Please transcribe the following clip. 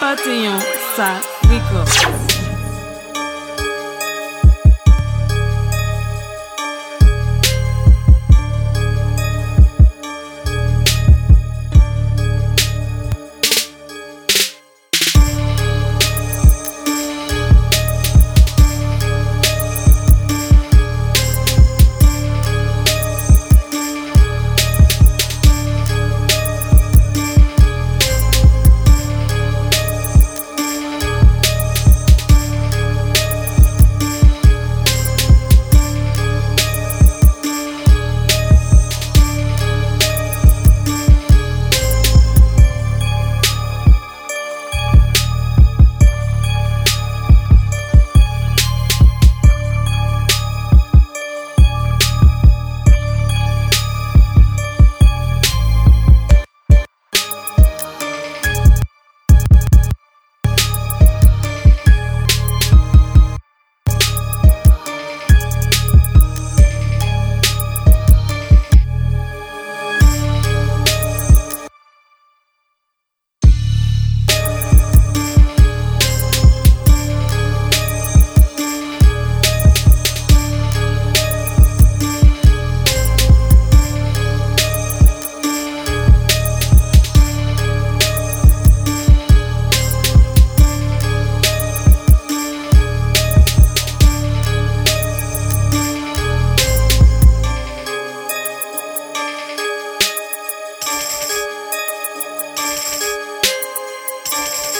Patillon, ça, rico. you